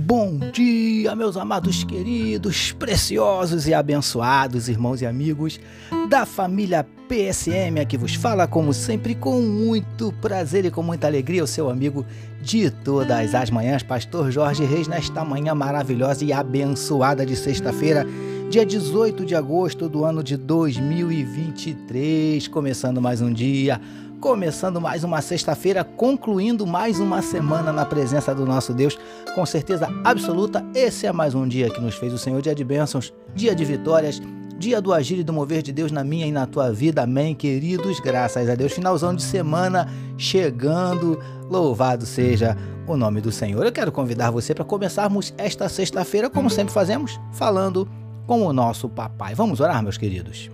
Bom dia, meus amados queridos, preciosos e abençoados irmãos e amigos da família PSM, aqui vos fala, como sempre, com muito prazer e com muita alegria, o seu amigo de todas as manhãs, Pastor Jorge Reis, nesta manhã maravilhosa e abençoada de sexta-feira, dia 18 de agosto do ano de 2023, começando mais um dia começando mais uma sexta-feira, concluindo mais uma semana na presença do nosso Deus. Com certeza absoluta, esse é mais um dia que nos fez o Senhor, dia de bênçãos, dia de vitórias, dia do agir e do mover de Deus na minha e na tua vida. Amém, queridos. Graças a Deus. Finalzão de semana chegando. Louvado seja o nome do Senhor. Eu quero convidar você para começarmos esta sexta-feira, como sempre fazemos, falando com o nosso papai. Vamos orar, meus queridos.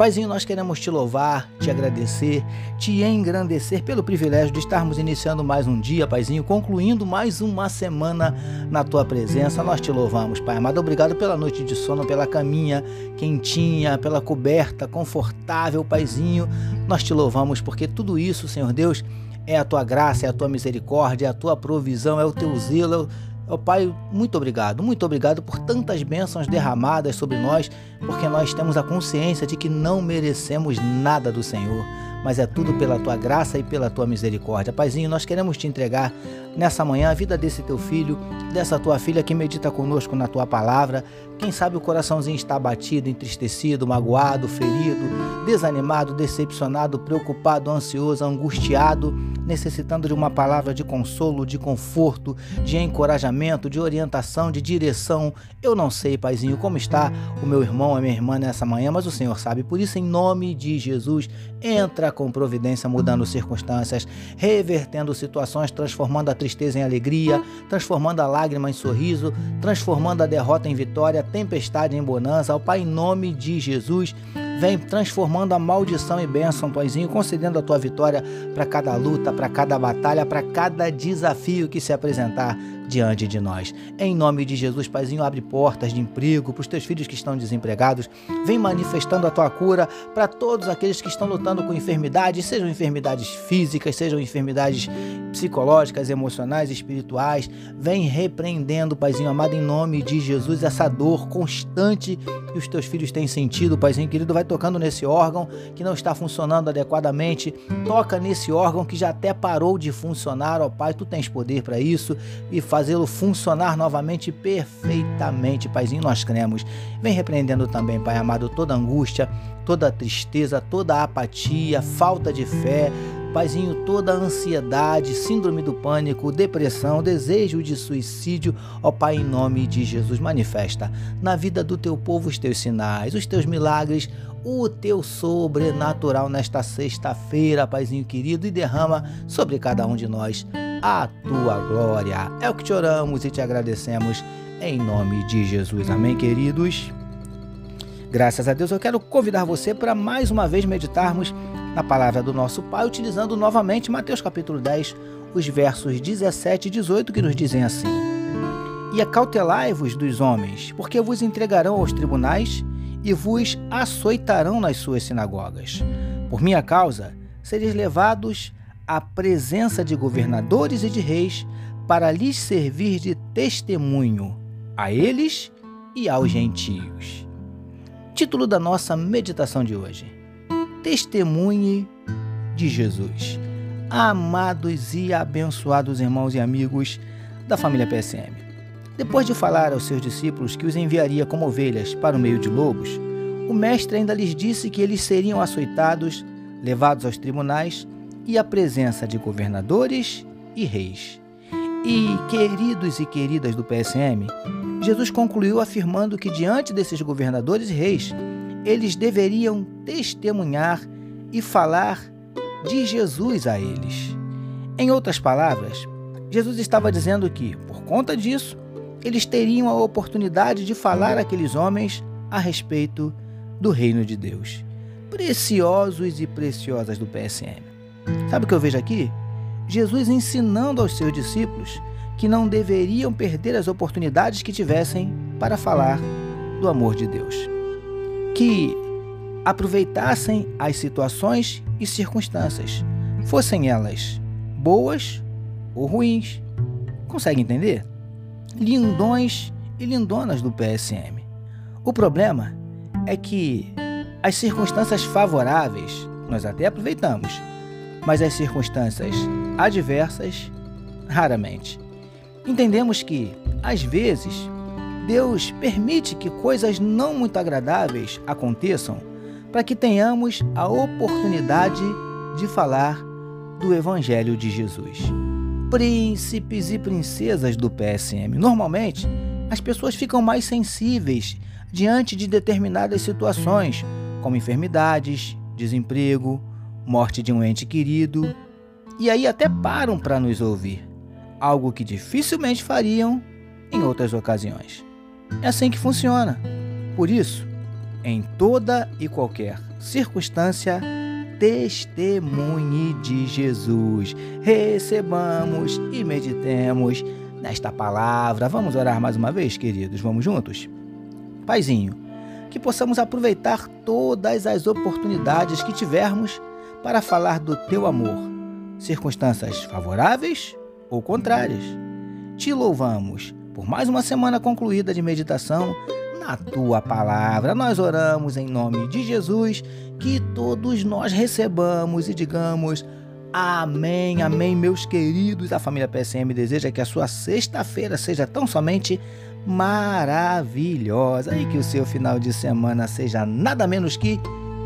Paizinho, nós queremos te louvar, te agradecer, te engrandecer pelo privilégio de estarmos iniciando mais um dia, Paizinho, concluindo mais uma semana na tua presença. Nós te louvamos, Pai amado. Obrigado pela noite de sono, pela caminha quentinha, pela coberta confortável, Paizinho. Nós te louvamos porque tudo isso, Senhor Deus, é a tua graça, é a tua misericórdia, é a tua provisão, é o teu zelo, Ó Pai, muito obrigado, muito obrigado por tantas bênçãos derramadas sobre nós, porque nós temos a consciência de que não merecemos nada do Senhor, mas é tudo pela tua graça e pela tua misericórdia. Paizinho, nós queremos te entregar nessa manhã a vida desse teu filho, dessa tua filha que medita conosco na tua palavra. Quem sabe o coraçãozinho está batido, entristecido, magoado, ferido, desanimado, decepcionado, preocupado, ansioso, angustiado, necessitando de uma palavra de consolo, de conforto, de encorajamento, de orientação, de direção. Eu não sei, Paizinho, como está o meu irmão, a minha irmã nessa manhã, mas o Senhor sabe. Por isso, em nome de Jesus, entra com providência, mudando circunstâncias, revertendo situações, transformando a tristeza em alegria, transformando a lágrima em sorriso, transformando a derrota em vitória, tempestade em bonança. Ao Pai, em nome de Jesus, vem transformando a maldição em bênção, Paizinho, concedendo a tua vitória para cada luta, para cada batalha, para cada desafio que se apresentar diante de nós. Em nome de Jesus, Paizinho, abre portas de emprego para os teus filhos que estão desempregados. Vem manifestando a tua cura para todos aqueles que estão lutando com enfermidades, sejam enfermidades físicas, sejam enfermidades psicológicas, emocionais, espirituais. Vem repreendendo, Paizinho amado, em nome de Jesus, essa dor constante que os teus filhos têm sentido, Paizinho querido. Vai tocando nesse órgão que não está funcionando adequadamente. Toca nesse órgão que já até parou de funcionar, ó Pai. Tu tens poder para isso e faz fazê-lo funcionar novamente perfeitamente, Paizinho, nós cremos. Vem repreendendo também, Pai amado, toda angústia, toda tristeza, toda apatia, falta de fé, Paizinho, toda ansiedade, síndrome do pânico, depressão, desejo de suicídio, ó Pai, em nome de Jesus, manifesta na vida do teu povo os teus sinais, os teus milagres, o teu sobrenatural nesta sexta-feira, Paizinho querido, e derrama sobre cada um de nós a tua glória. É o que te oramos e te agradecemos em nome de Jesus. Amém, queridos? Graças a Deus, eu quero convidar você para mais uma vez meditarmos na palavra do nosso Pai, utilizando novamente Mateus capítulo 10, os versos 17 e 18, que nos dizem assim: E acautelai-vos dos homens, porque vos entregarão aos tribunais e vos açoitarão nas suas sinagogas. Por minha causa, sereis levados a presença de governadores e de reis para lhes servir de testemunho a eles e aos gentios. Título da nossa meditação de hoje: Testemunhe de Jesus. Amados e abençoados irmãos e amigos da família PSM. Depois de falar aos seus discípulos que os enviaria como ovelhas para o meio de lobos, o mestre ainda lhes disse que eles seriam açoitados, levados aos tribunais e a presença de governadores e reis. E, queridos e queridas do PSM, Jesus concluiu afirmando que, diante desses governadores e reis, eles deveriam testemunhar e falar de Jesus a eles. Em outras palavras, Jesus estava dizendo que, por conta disso, eles teriam a oportunidade de falar àqueles homens a respeito do reino de Deus. Preciosos e preciosas do PSM. Sabe o que eu vejo aqui? Jesus ensinando aos seus discípulos que não deveriam perder as oportunidades que tivessem para falar do amor de Deus. Que aproveitassem as situações e circunstâncias, fossem elas boas ou ruins. Consegue entender? Lindões e lindonas do PSM. O problema é que as circunstâncias favoráveis nós até aproveitamos, mas as circunstâncias adversas, raramente. Entendemos que, às vezes, Deus permite que coisas não muito agradáveis aconteçam para que tenhamos a oportunidade de falar do Evangelho de Jesus. Príncipes e princesas do PSM. Normalmente, as pessoas ficam mais sensíveis diante de determinadas situações, como enfermidades, desemprego, morte de um ente querido, e aí até param para nos ouvir, algo que dificilmente fariam em outras ocasiões. É assim que funciona. Por isso, em toda e qualquer circunstância, testemunhe de Jesus. Recebamos e meditemos nesta palavra. Vamos orar mais uma vez, queridos? Vamos juntos? Paizinho, que possamos aproveitar todas as oportunidades que tivermos para falar do teu amor, circunstâncias favoráveis ou contrárias. Te louvamos por mais uma semana concluída de meditação na tua palavra. Nós oramos em nome de Jesus, que todos nós recebamos e digamos. Amém, amém, meus queridos. A família PSM deseja que a sua sexta-feira seja tão somente maravilhosa e que o seu final de semana seja nada menos que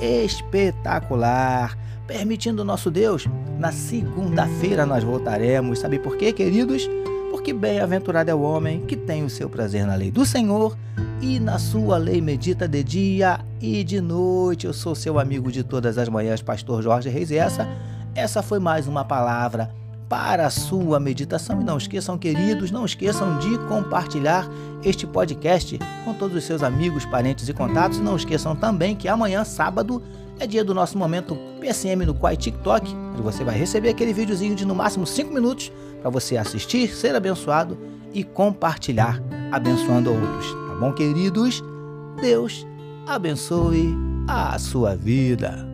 espetacular. Permitindo nosso Deus, na segunda-feira nós voltaremos. Sabe por quê, queridos? Porque bem-aventurado é o homem que tem o seu prazer na lei do Senhor e na sua lei medita de dia e de noite. Eu sou seu amigo de todas as manhãs, Pastor Jorge Reis, e essa, essa foi mais uma palavra para a sua meditação. E não esqueçam, queridos, não esqueçam de compartilhar este podcast com todos os seus amigos, parentes e contatos. E não esqueçam também que amanhã, sábado, é dia do nosso momento PSM no Quai TikTok, onde você vai receber aquele videozinho de no máximo 5 minutos para você assistir, ser abençoado e compartilhar, abençoando outros. Tá bom, queridos? Deus abençoe a sua vida.